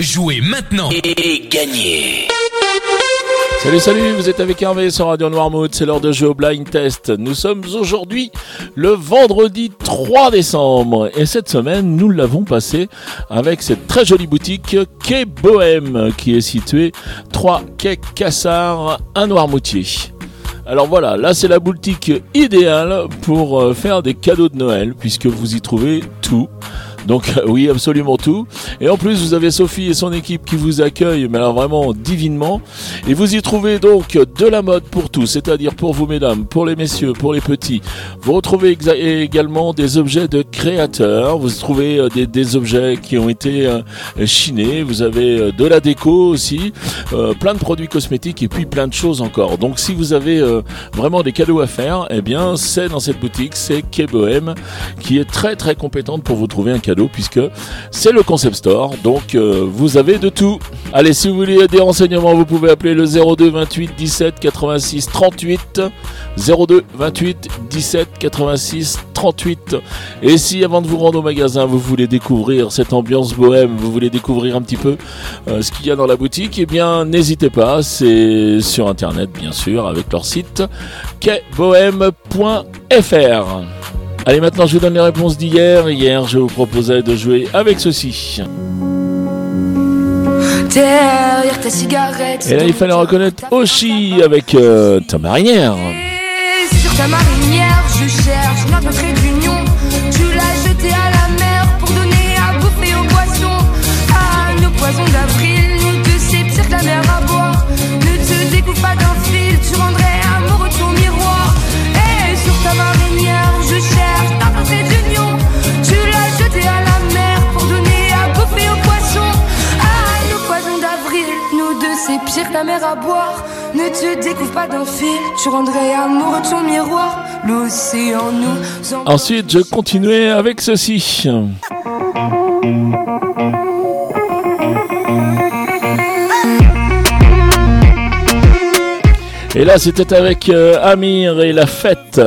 Jouez maintenant et gagnez Salut salut, vous êtes avec Hervé sur Radio Noirmouth, c'est l'heure de jouer au blind test. Nous sommes aujourd'hui le vendredi 3 décembre et cette semaine nous l'avons passé avec cette très jolie boutique Quai Bohème qui est située 3 Quai Cassard à Noirmoutier. Alors voilà, là c'est la boutique idéale pour euh, faire des cadeaux de Noël puisque vous y trouvez tout. Donc oui, absolument tout. Et en plus, vous avez Sophie et son équipe qui vous accueillent, mais alors vraiment divinement. Et vous y trouvez donc de la mode pour tous, c'est-à-dire pour vous mesdames, pour les messieurs, pour les petits. Vous retrouvez également des objets de créateurs. Vous trouvez euh, des, objets qui ont été euh, chinés. Vous avez euh, de la déco aussi, plein de produits cosmétiques et puis plein de choses encore. Donc si vous avez vraiment des cadeaux à faire, eh bien c'est dans cette boutique, c'est Kebohem Bohem qui est très très compétente pour vous trouver un cadeau puisque c'est le concept store. Donc euh, vous avez de tout. Allez, si vous voulez des renseignements, vous pouvez appeler le 02 28 17 86 38. 02 28 17 86 38. Et si avant de vous rendre au magasin, vous voulez découvrir cette ambiance bohème, vous voulez découvrir un petit peu euh, ce qu'il y a dans la boutique, eh bien n'hésitez pas, c'est sur internet bien sûr avec leur site quaibohème.fr. Allez, maintenant, je vous donne les réponses d'hier. Hier, je vous proposais de jouer avec ceci. Derrière ta cigarette. Et là, il fallait reconnaître Oshi avec euh, ta marinière. sur ta marinière, je cherche notre la mer à boire. Ne te découvre pas d'un fil, tu rendrais amoureux ton miroir. L'océan nous. Ensuite, je continuais avec ceci. Et là, c'était avec euh, Amir et la fête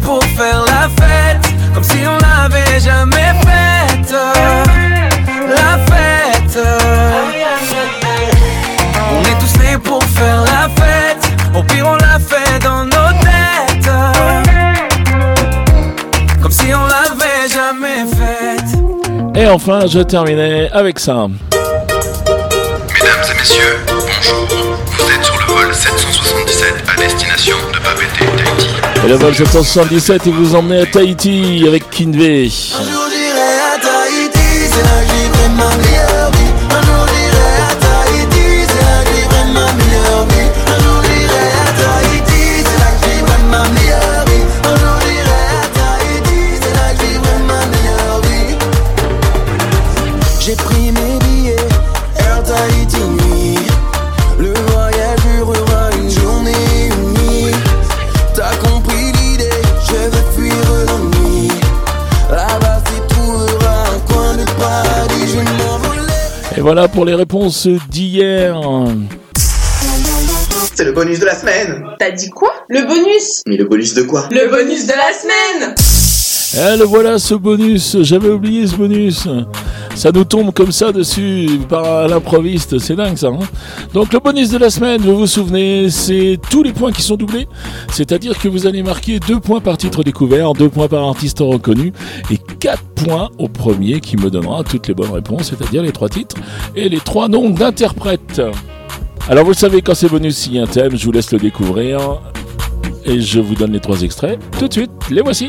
pour faire la fête, comme si on l'avait jamais faite. Jamais faite. Et enfin, je terminais avec ça. Mesdames et messieurs, bonjour. Vous êtes sur le vol 777 à destination de Papeete, Tahiti. Et le vol 777, il vous emmenez à Tahiti avec Kinvey. Voilà pour les réponses d'hier. C'est le bonus de la semaine. T'as dit quoi? Le bonus Mais le bonus de quoi? Le bonus de la semaine Eh le voilà ce bonus, j'avais oublié ce bonus. Ça nous tombe comme ça dessus par l'improviste, c'est dingue ça. Hein Donc le bonus de la semaine, vous vous souvenez, c'est tous les points qui sont doublés. C'est-à-dire que vous allez marquer deux points par titre découvert, deux points par artiste reconnu et quatre points au premier qui me donnera toutes les bonnes réponses, c'est-à-dire les trois titres et les trois noms d'interprètes. Alors vous le savez, quand c'est bonus, s'il y a un thème, je vous laisse le découvrir. Et je vous donne les trois extraits. Tout de suite, les voici.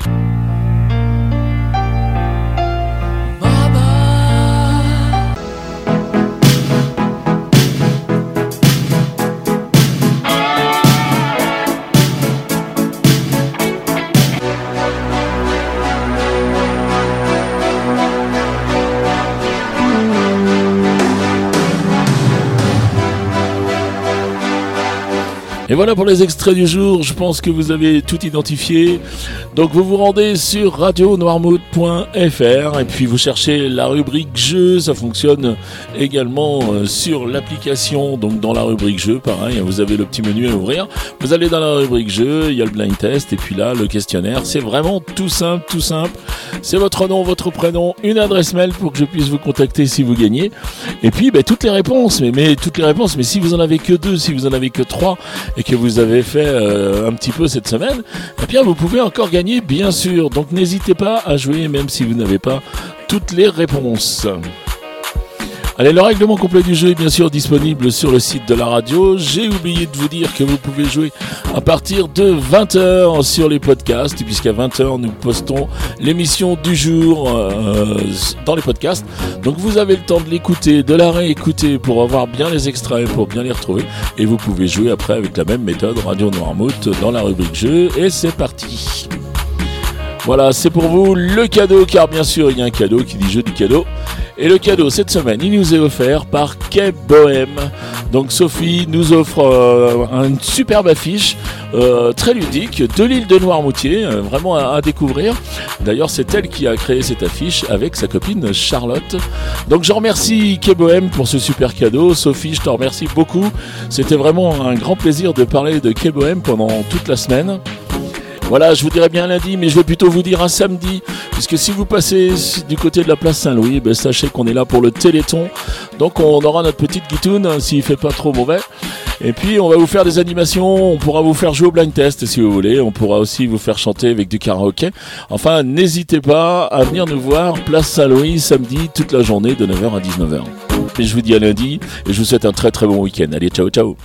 Et voilà pour les extraits du jour, je pense que vous avez tout identifié. Donc vous vous rendez sur radionoirmouth.fr et puis vous cherchez la rubrique jeu, ça fonctionne également euh, sur l'application, donc dans la rubrique jeu, pareil, vous avez le petit menu à ouvrir. Vous allez dans la rubrique jeu, il y a le blind test et puis là le questionnaire, c'est vraiment tout simple, tout simple. C'est votre nom, votre prénom, une adresse mail pour que je puisse vous contacter si vous gagnez. Et puis ben, toutes les réponses, mais, mais toutes les réponses, mais si vous en avez que deux, si vous en avez que trois, et que vous avez fait euh, un petit peu cette semaine, eh bien vous pouvez encore gagner bien sûr. Donc n'hésitez pas à jouer même si vous n'avez pas toutes les réponses. Allez, le règlement complet du jeu est bien sûr disponible sur le site de la radio. J'ai oublié de vous dire que vous pouvez jouer à partir de 20h sur les podcasts, puisqu'à 20h nous postons l'émission du jour euh, dans les podcasts. Donc vous avez le temps de l'écouter, de la réécouter pour avoir bien les extraits, pour bien les retrouver. Et vous pouvez jouer après avec la même méthode Radio Noirmouth dans la rubrique jeu. Et c'est parti. Voilà, c'est pour vous le cadeau, car bien sûr il y a un cadeau qui dit jeu du cadeau. Et le cadeau cette semaine, il nous est offert par Cape Bohème. Donc Sophie nous offre euh, une superbe affiche euh, très ludique de l'île de Noirmoutier, euh, vraiment à, découvrir. D'ailleurs, c'est elle qui a créé cette affiche avec sa copine Charlotte. Donc je remercie Cape Bohème pour ce super cadeau. Sophie, je te remercie beaucoup. C'était vraiment un grand plaisir de parler de Cape Bohème pendant toute la semaine. Voilà, je vous dirais bien lundi, mais je vais plutôt vous dire un samedi, puisque si vous passez du côté de la place Saint-Louis, ben, sachez qu'on est là pour le Téléthon. Donc on aura notre petite guitoune, hein, s'il fait pas trop mauvais. Et puis on va vous faire des animations, on pourra vous faire jouer au blind test si vous voulez, on pourra aussi vous faire chanter avec du karaoké. Enfin, n'hésitez pas à venir nous voir, place Saint-Louis, samedi, toute la journée de 9h à 19h. Et je vous dis à lundi, et je vous souhaite un très très bon week-end. Allez, ciao ciao